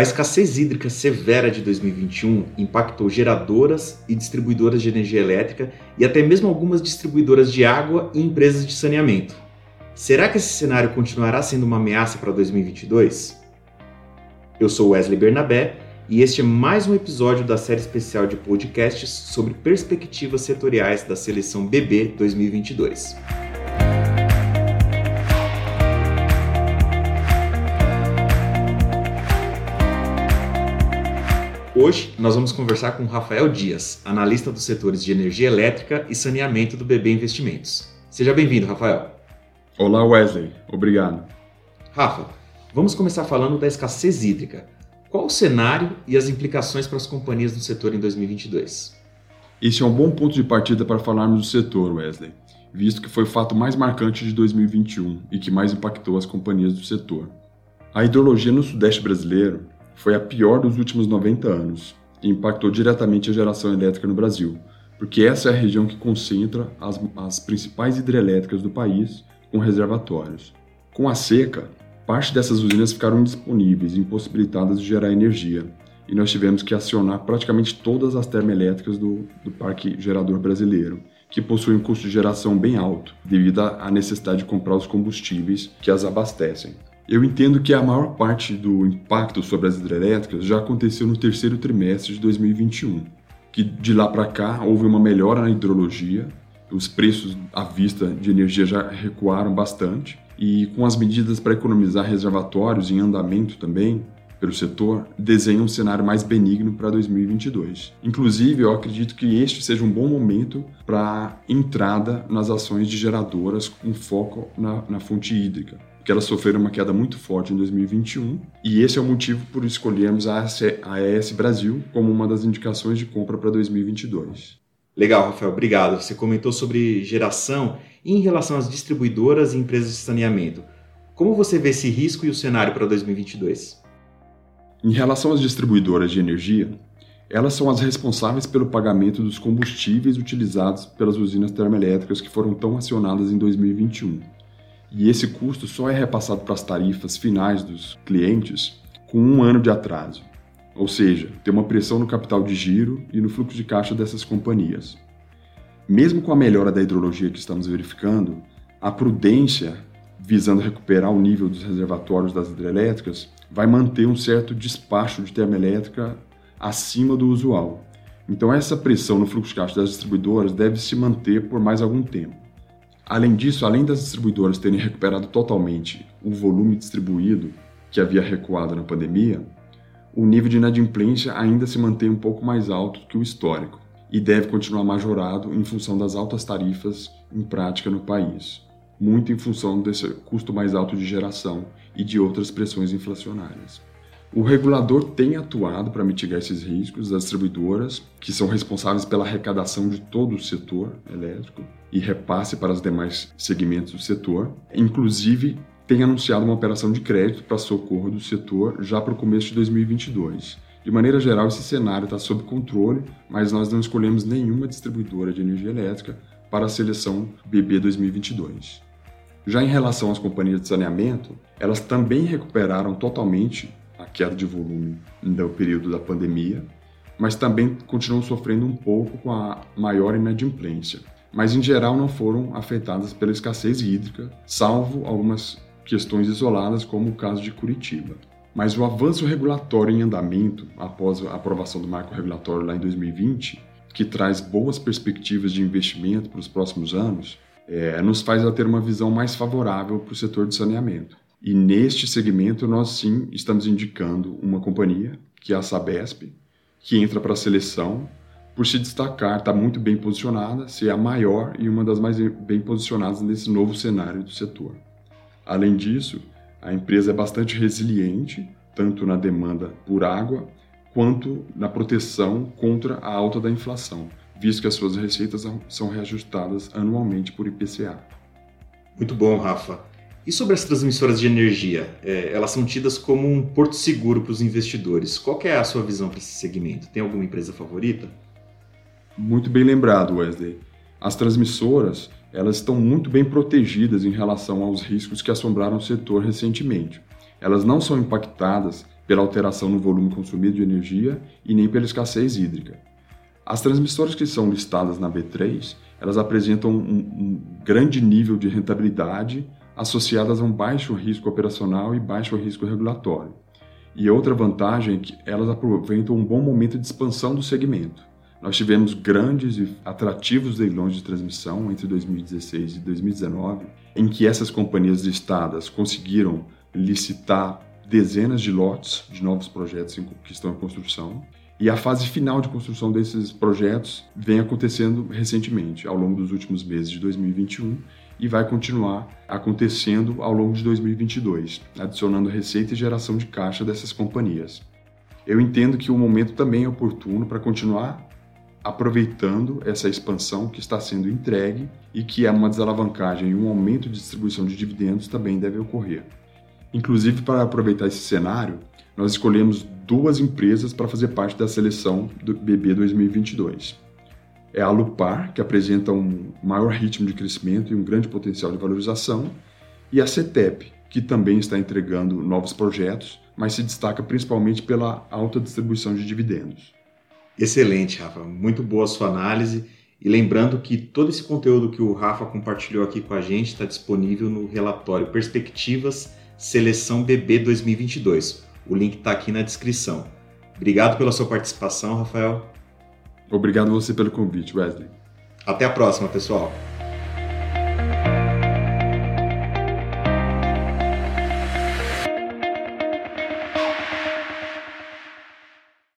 A escassez hídrica severa de 2021 impactou geradoras e distribuidoras de energia elétrica e até mesmo algumas distribuidoras de água e empresas de saneamento. Será que esse cenário continuará sendo uma ameaça para 2022? Eu sou Wesley Bernabé e este é mais um episódio da série especial de podcasts sobre perspectivas setoriais da seleção BB 2022. Hoje nós vamos conversar com Rafael Dias, analista dos setores de energia elétrica e saneamento do BB Investimentos. Seja bem-vindo, Rafael. Olá, Wesley. Obrigado. Rafa, vamos começar falando da escassez hídrica. Qual o cenário e as implicações para as companhias do setor em 2022? Esse é um bom ponto de partida para falarmos do setor, Wesley, visto que foi o fato mais marcante de 2021 e que mais impactou as companhias do setor. A hidrologia no Sudeste brasileiro foi a pior dos últimos 90 anos e impactou diretamente a geração elétrica no Brasil, porque essa é a região que concentra as, as principais hidrelétricas do país com reservatórios. Com a seca, parte dessas usinas ficaram indisponíveis, impossibilitadas de gerar energia, e nós tivemos que acionar praticamente todas as termoelétricas do, do parque gerador brasileiro, que possuem um custo de geração bem alto, devido à necessidade de comprar os combustíveis que as abastecem. Eu entendo que a maior parte do impacto sobre as hidrelétricas já aconteceu no terceiro trimestre de 2021, que de lá para cá houve uma melhora na hidrologia os preços à vista de energia já recuaram bastante e com as medidas para economizar reservatórios em andamento também pelo setor, desenha um cenário mais benigno para 2022. Inclusive, eu acredito que este seja um bom momento para entrada nas ações de geradoras com foco na, na fonte hídrica que elas sofreram uma queda muito forte em 2021, e esse é o motivo por escolhermos a AES Brasil como uma das indicações de compra para 2022. Legal, Rafael, obrigado. Você comentou sobre geração e em relação às distribuidoras e empresas de saneamento. Como você vê esse risco e o cenário para 2022? Em relação às distribuidoras de energia, elas são as responsáveis pelo pagamento dos combustíveis utilizados pelas usinas termoelétricas que foram tão acionadas em 2021. E esse custo só é repassado para as tarifas finais dos clientes com um ano de atraso ou seja, tem uma pressão no capital de giro e no fluxo de caixa dessas companhias. Mesmo com a melhora da hidrologia que estamos verificando, a prudência, visando recuperar o nível dos reservatórios das hidrelétricas, vai manter um certo despacho de termoelétrica acima do usual. Então, essa pressão no fluxo de caixa das distribuidoras deve se manter por mais algum tempo. Além disso, além das distribuidoras terem recuperado totalmente o volume distribuído que havia recuado na pandemia, o nível de inadimplência ainda se mantém um pouco mais alto que o histórico e deve continuar majorado em função das altas tarifas em prática no país, muito em função desse custo mais alto de geração e de outras pressões inflacionárias. O regulador tem atuado para mitigar esses riscos das distribuidoras, que são responsáveis pela arrecadação de todo o setor elétrico e repasse para os demais segmentos do setor, inclusive tem anunciado uma operação de crédito para socorro do setor já para o começo de 2022. De maneira geral, esse cenário está sob controle, mas nós não escolhemos nenhuma distribuidora de energia elétrica para a seleção BB 2022. Já em relação às companhias de saneamento, elas também recuperaram totalmente queda de volume no período da pandemia, mas também continuam sofrendo um pouco com a maior inadimplência. Mas em geral não foram afetadas pela escassez hídrica, salvo algumas questões isoladas, como o caso de Curitiba. Mas o avanço regulatório em andamento, após a aprovação do marco regulatório lá em 2020, que traz boas perspectivas de investimento para os próximos anos, é, nos faz ter uma visão mais favorável para o setor de saneamento. E neste segmento, nós sim estamos indicando uma companhia, que é a Sabesp, que entra para a seleção por se destacar, está muito bem posicionada, ser a maior e uma das mais bem posicionadas nesse novo cenário do setor. Além disso, a empresa é bastante resiliente, tanto na demanda por água quanto na proteção contra a alta da inflação, visto que as suas receitas são reajustadas anualmente por IPCA. Muito bom, Rafa. E sobre as transmissoras de energia? É, elas são tidas como um porto seguro para os investidores. Qual é a sua visão para esse segmento? Tem alguma empresa favorita? Muito bem lembrado, Wesley. As transmissoras elas estão muito bem protegidas em relação aos riscos que assombraram o setor recentemente. Elas não são impactadas pela alteração no volume consumido de energia e nem pela escassez hídrica. As transmissoras que são listadas na B3, elas apresentam um, um grande nível de rentabilidade associadas a um baixo risco operacional e baixo risco regulatório. E outra vantagem é que elas aproveitam um bom momento de expansão do segmento. Nós tivemos grandes e atrativos leilões de transmissão entre 2016 e 2019, em que essas companhias listadas conseguiram licitar dezenas de lotes de novos projetos que estão em construção. E a fase final de construção desses projetos vem acontecendo recentemente, ao longo dos últimos meses de 2021, e vai continuar acontecendo ao longo de 2022, adicionando receita e geração de caixa dessas companhias. Eu entendo que o momento também é oportuno para continuar aproveitando essa expansão que está sendo entregue e que é uma desalavancagem e um aumento de distribuição de dividendos também deve ocorrer. Inclusive, para aproveitar esse cenário, nós escolhemos duas empresas para fazer parte da seleção do BB 2022. É a Lupar, que apresenta um maior ritmo de crescimento e um grande potencial de valorização, e a CETEP, que também está entregando novos projetos, mas se destaca principalmente pela alta distribuição de dividendos. Excelente, Rafa. Muito boa a sua análise. E lembrando que todo esse conteúdo que o Rafa compartilhou aqui com a gente está disponível no relatório Perspectivas Seleção BB 2022. O link está aqui na descrição. Obrigado pela sua participação, Rafael. Obrigado você pelo convite, Wesley. Até a próxima, pessoal.